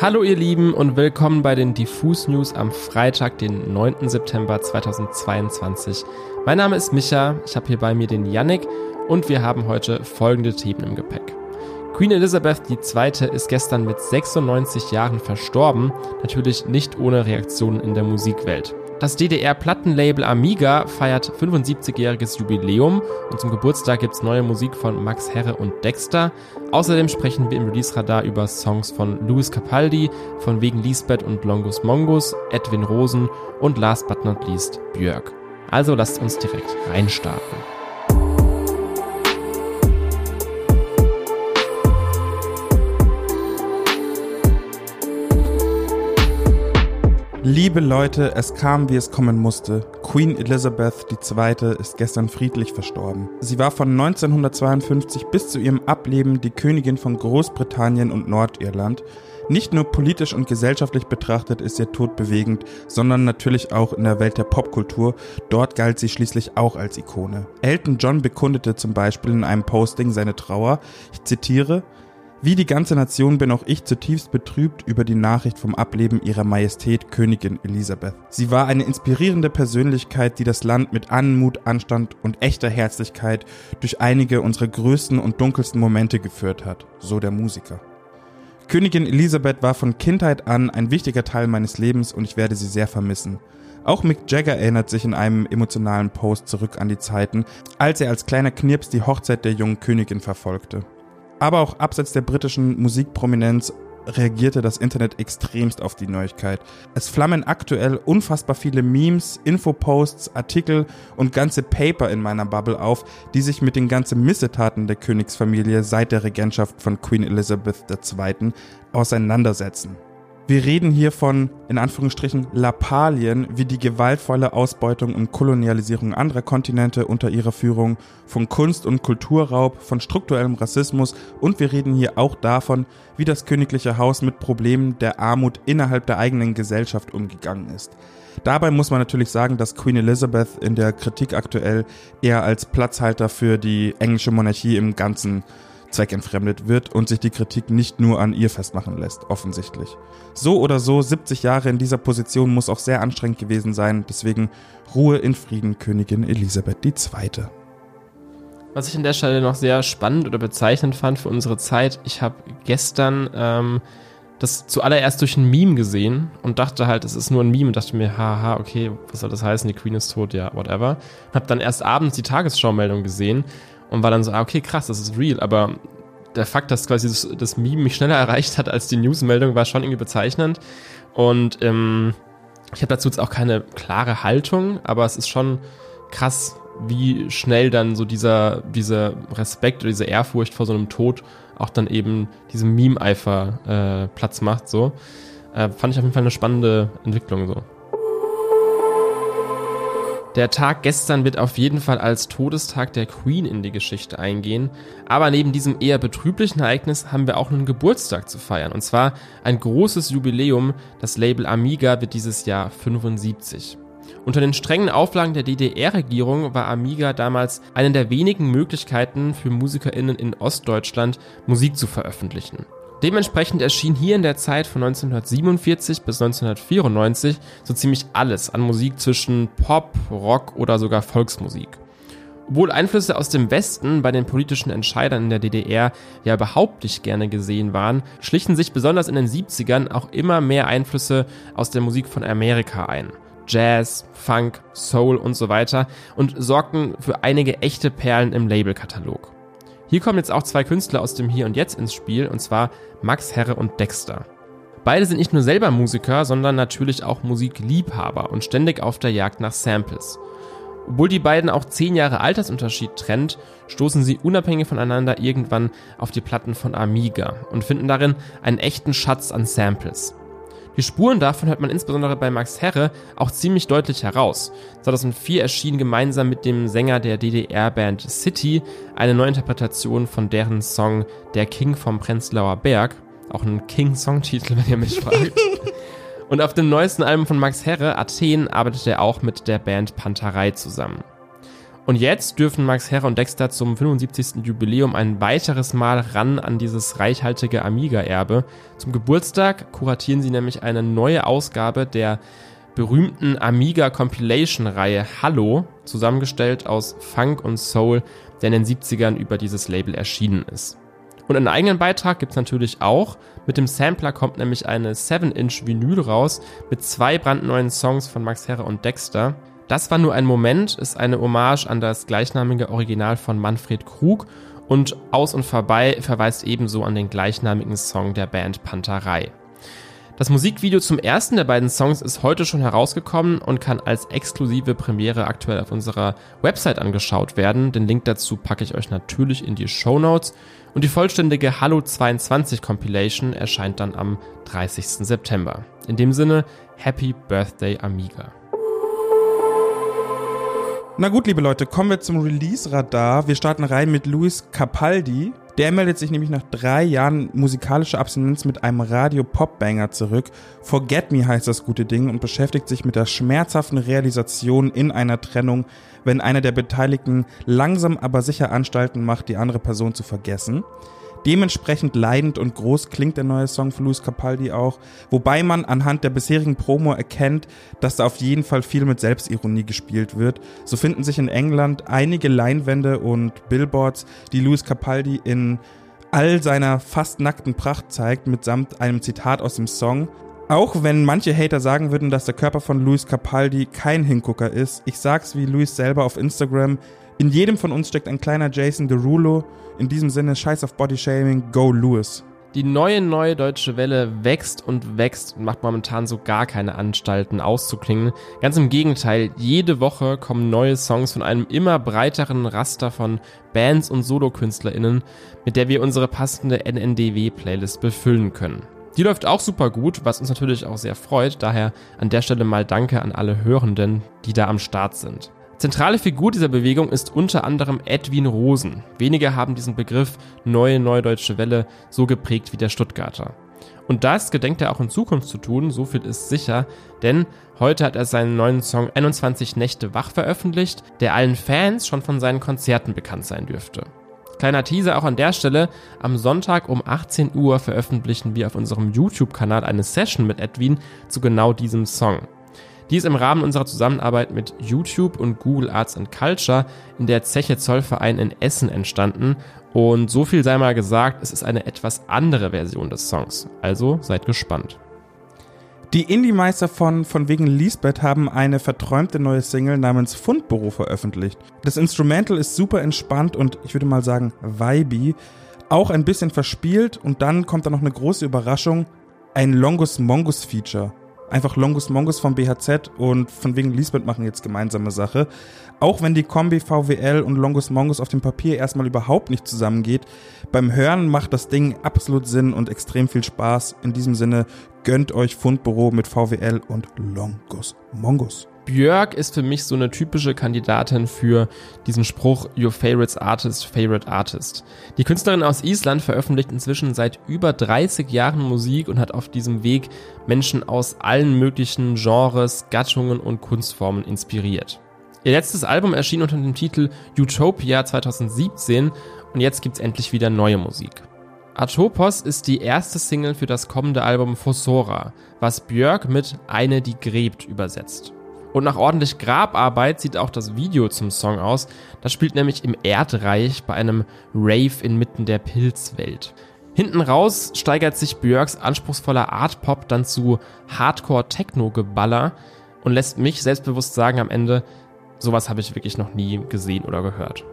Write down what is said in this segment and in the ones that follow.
Hallo ihr Lieben und willkommen bei den Diffus News am Freitag, den 9. September 2022. Mein Name ist Micha, ich habe hier bei mir den Yannick und wir haben heute folgende Themen im Gepäck. Queen Elizabeth II. ist gestern mit 96 Jahren verstorben, natürlich nicht ohne Reaktionen in der Musikwelt. Das DDR-Plattenlabel Amiga feiert 75-jähriges Jubiläum und zum Geburtstag gibt's neue Musik von Max Herre und Dexter. Außerdem sprechen wir im Release-Radar über Songs von Louis Capaldi, von Wegen Lisbeth und Longus Mongus, Edwin Rosen und last but not least Björk. Also lasst uns direkt reinstarten. Liebe Leute, es kam, wie es kommen musste. Queen Elizabeth II. ist gestern friedlich verstorben. Sie war von 1952 bis zu ihrem Ableben die Königin von Großbritannien und Nordirland. Nicht nur politisch und gesellschaftlich betrachtet ist ihr Tod bewegend, sondern natürlich auch in der Welt der Popkultur. Dort galt sie schließlich auch als Ikone. Elton John bekundete zum Beispiel in einem Posting seine Trauer. Ich zitiere, wie die ganze Nation bin auch ich zutiefst betrübt über die Nachricht vom Ableben ihrer Majestät Königin Elisabeth. Sie war eine inspirierende Persönlichkeit, die das Land mit Anmut, Anstand und echter Herzlichkeit durch einige unserer größten und dunkelsten Momente geführt hat, so der Musiker. Königin Elisabeth war von Kindheit an ein wichtiger Teil meines Lebens und ich werde sie sehr vermissen. Auch Mick Jagger erinnert sich in einem emotionalen Post zurück an die Zeiten, als er als kleiner Knirps die Hochzeit der jungen Königin verfolgte. Aber auch abseits der britischen Musikprominenz reagierte das Internet extremst auf die Neuigkeit. Es flammen aktuell unfassbar viele Memes, Infoposts, Artikel und ganze Paper in meiner Bubble auf, die sich mit den ganzen Missetaten der Königsfamilie seit der Regentschaft von Queen Elizabeth II. auseinandersetzen. Wir reden hier von, in Anführungsstrichen, Lappalien, wie die gewaltvolle Ausbeutung und Kolonialisierung anderer Kontinente unter ihrer Führung, von Kunst- und Kulturraub, von strukturellem Rassismus und wir reden hier auch davon, wie das königliche Haus mit Problemen der Armut innerhalb der eigenen Gesellschaft umgegangen ist. Dabei muss man natürlich sagen, dass Queen Elizabeth in der Kritik aktuell eher als Platzhalter für die englische Monarchie im Ganzen zweckentfremdet wird und sich die Kritik nicht nur an ihr festmachen lässt, offensichtlich. So oder so, 70 Jahre in dieser Position muss auch sehr anstrengend gewesen sein, deswegen Ruhe in Frieden, Königin Elisabeth II. Was ich an der Stelle noch sehr spannend oder bezeichnend fand für unsere Zeit, ich habe gestern ähm, das zuallererst durch ein Meme gesehen und dachte halt, es ist nur ein Meme und dachte mir, haha, okay, was soll das heißen, die Queen ist tot, ja, whatever. Hab dann erst abends die Tagesschau-Meldung gesehen und war dann so, ah, okay, krass, das ist real, aber der Fakt, dass quasi das, das Meme mich schneller erreicht hat als die Newsmeldung, war schon irgendwie bezeichnend. Und ähm, ich habe dazu jetzt auch keine klare Haltung, aber es ist schon krass, wie schnell dann so dieser, dieser Respekt oder diese Ehrfurcht vor so einem Tod auch dann eben diesem Meme-Eifer äh, Platz macht. So. Äh, fand ich auf jeden Fall eine spannende Entwicklung so. Der Tag gestern wird auf jeden Fall als Todestag der Queen in die Geschichte eingehen. Aber neben diesem eher betrüblichen Ereignis haben wir auch einen Geburtstag zu feiern. Und zwar ein großes Jubiläum. Das Label Amiga wird dieses Jahr 75. Unter den strengen Auflagen der DDR-Regierung war Amiga damals eine der wenigen Möglichkeiten für MusikerInnen in Ostdeutschland Musik zu veröffentlichen. Dementsprechend erschien hier in der Zeit von 1947 bis 1994 so ziemlich alles an Musik zwischen Pop, Rock oder sogar Volksmusik. Obwohl Einflüsse aus dem Westen bei den politischen Entscheidern in der DDR ja überhaupt nicht gerne gesehen waren, schlichen sich besonders in den 70ern auch immer mehr Einflüsse aus der Musik von Amerika ein. Jazz, Funk, Soul und so weiter und sorgten für einige echte Perlen im Labelkatalog. Hier kommen jetzt auch zwei Künstler aus dem Hier und Jetzt ins Spiel, und zwar Max Herre und Dexter. Beide sind nicht nur selber Musiker, sondern natürlich auch Musikliebhaber und ständig auf der Jagd nach Samples. Obwohl die beiden auch 10 Jahre Altersunterschied trennt, stoßen sie unabhängig voneinander irgendwann auf die Platten von Amiga und finden darin einen echten Schatz an Samples. Die Spuren davon hört man insbesondere bei Max Herre auch ziemlich deutlich heraus. 2004 erschien gemeinsam mit dem Sänger der DDR-Band City eine Neuinterpretation von deren Song Der King vom Prenzlauer Berg. Auch ein King-Songtitel, wenn ihr mich fragt. Und auf dem neuesten Album von Max Herre, Athen, arbeitet er auch mit der Band Panterei zusammen. Und jetzt dürfen Max Herre und Dexter zum 75. Jubiläum ein weiteres Mal ran an dieses reichhaltige Amiga-Erbe. Zum Geburtstag kuratieren sie nämlich eine neue Ausgabe der berühmten Amiga Compilation Reihe Hallo, zusammengestellt aus Funk und Soul, der in den 70ern über dieses Label erschienen ist. Und einen eigenen Beitrag gibt's natürlich auch. Mit dem Sampler kommt nämlich eine 7-Inch Vinyl raus mit zwei brandneuen Songs von Max Herre und Dexter. Das war nur ein Moment, ist eine Hommage an das gleichnamige Original von Manfred Krug und Aus und Vorbei verweist ebenso an den gleichnamigen Song der Band Panterei. Das Musikvideo zum ersten der beiden Songs ist heute schon herausgekommen und kann als exklusive Premiere aktuell auf unserer Website angeschaut werden. Den Link dazu packe ich euch natürlich in die Show Notes. Und die vollständige Hallo 22 Compilation erscheint dann am 30. September. In dem Sinne, Happy Birthday Amiga. Na gut, liebe Leute, kommen wir zum Release-Radar. Wir starten rein mit Luis Capaldi. Der meldet sich nämlich nach drei Jahren musikalischer Abstinenz mit einem Radio-Pop-Banger zurück. Forget Me heißt das gute Ding und beschäftigt sich mit der schmerzhaften Realisation in einer Trennung, wenn einer der Beteiligten langsam aber sicher Anstalten macht, die andere Person zu vergessen. Dementsprechend leidend und groß klingt der neue Song von Luis Capaldi auch, wobei man anhand der bisherigen Promo erkennt, dass da auf jeden Fall viel mit Selbstironie gespielt wird. So finden sich in England einige Leinwände und Billboards, die Luis Capaldi in all seiner fast nackten Pracht zeigt, mitsamt einem Zitat aus dem Song. Auch wenn manche Hater sagen würden, dass der Körper von Luis Capaldi kein Hingucker ist, ich sag's wie Luis selber auf Instagram, in jedem von uns steckt ein kleiner Jason Derulo. In diesem Sinne, scheiß auf Bodyshaming, go Lewis. Die neue, neue deutsche Welle wächst und wächst und macht momentan so gar keine Anstalten auszuklingen. Ganz im Gegenteil, jede Woche kommen neue Songs von einem immer breiteren Raster von Bands und SolokünstlerInnen, mit der wir unsere passende NNDW-Playlist befüllen können. Die läuft auch super gut, was uns natürlich auch sehr freut. Daher an der Stelle mal Danke an alle Hörenden, die da am Start sind. Zentrale Figur dieser Bewegung ist unter anderem Edwin Rosen. Wenige haben diesen Begriff neue neudeutsche Welle so geprägt wie der Stuttgarter. Und das gedenkt er auch in Zukunft zu tun, so viel ist sicher, denn heute hat er seinen neuen Song 21 Nächte wach veröffentlicht, der allen Fans schon von seinen Konzerten bekannt sein dürfte. Kleiner Teaser auch an der Stelle, am Sonntag um 18 Uhr veröffentlichen wir auf unserem YouTube-Kanal eine Session mit Edwin zu genau diesem Song. Die ist im Rahmen unserer Zusammenarbeit mit YouTube und Google Arts and Culture in der Zeche Zollverein in Essen entstanden. Und so viel sei mal gesagt, es ist eine etwas andere Version des Songs. Also seid gespannt. Die Indie-Meister von Von wegen Lisbeth haben eine verträumte neue Single namens Fundbüro veröffentlicht. Das Instrumental ist super entspannt und ich würde mal sagen vibey, auch ein bisschen verspielt und dann kommt da noch eine große Überraschung, ein Longus Mongus Feature einfach Longus Mongus vom BHZ und von wegen Lisbeth machen jetzt gemeinsame Sache. Auch wenn die Kombi VWL und Longus Mongus auf dem Papier erstmal überhaupt nicht zusammengeht, beim Hören macht das Ding absolut Sinn und extrem viel Spaß. In diesem Sinne gönnt euch Fundbüro mit VWL und Longus Mongus. Björk ist für mich so eine typische Kandidatin für diesen Spruch Your favorite artist, favorite artist. Die Künstlerin aus Island veröffentlicht inzwischen seit über 30 Jahren Musik und hat auf diesem Weg Menschen aus allen möglichen Genres, Gattungen und Kunstformen inspiriert. Ihr letztes Album erschien unter dem Titel Utopia 2017 und jetzt gibt's endlich wieder neue Musik. Atopos ist die erste Single für das kommende Album Fossora, was Björk mit Eine, die gräbt übersetzt. Und nach ordentlich Grabarbeit sieht auch das Video zum Song aus. Das spielt nämlich im Erdreich bei einem Rave inmitten der Pilzwelt. Hinten raus steigert sich Björks anspruchsvoller Art-Pop dann zu Hardcore-Techno-Geballer und lässt mich selbstbewusst sagen am Ende, sowas habe ich wirklich noch nie gesehen oder gehört.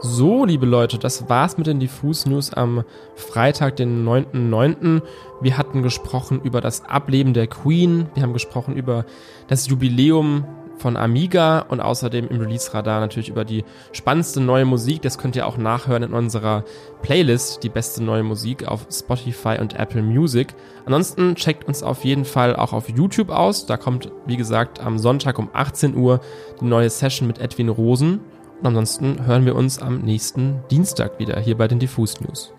So, liebe Leute, das war's mit den Diffus News am Freitag, den 9.9. Wir hatten gesprochen über das Ableben der Queen, wir haben gesprochen über das Jubiläum von Amiga und außerdem im Release-Radar natürlich über die spannendste neue Musik. Das könnt ihr auch nachhören in unserer Playlist, die beste neue Musik auf Spotify und Apple Music. Ansonsten checkt uns auf jeden Fall auch auf YouTube aus. Da kommt, wie gesagt, am Sonntag um 18 Uhr die neue Session mit Edwin Rosen. Ansonsten hören wir uns am nächsten Dienstag wieder hier bei den Diffus News.